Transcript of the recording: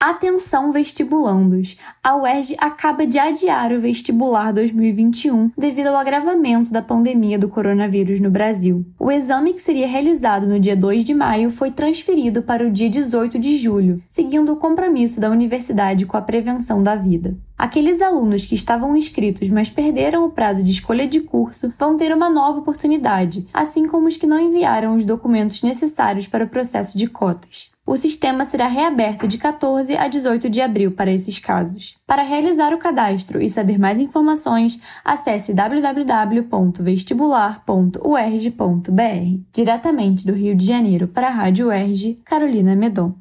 Atenção vestibulandos! A UERJ acaba de adiar o vestibular 2021 devido ao agravamento da pandemia do coronavírus no Brasil. O exame que seria realizado no dia 2 de maio foi transferido para o dia 18 de julho, seguindo o compromisso da universidade com a prevenção da vida. Aqueles alunos que estavam inscritos, mas perderam o prazo de escolha de curso, vão ter uma nova oportunidade, assim como os que não enviaram os documentos necessários para o processo de cotas. O sistema será reaberto de 14 a 18 de abril para esses casos. Para realizar o cadastro e saber mais informações, acesse www.vestibular.uerj.br. Diretamente do Rio de Janeiro para a Rádio UERJ, Carolina Medon.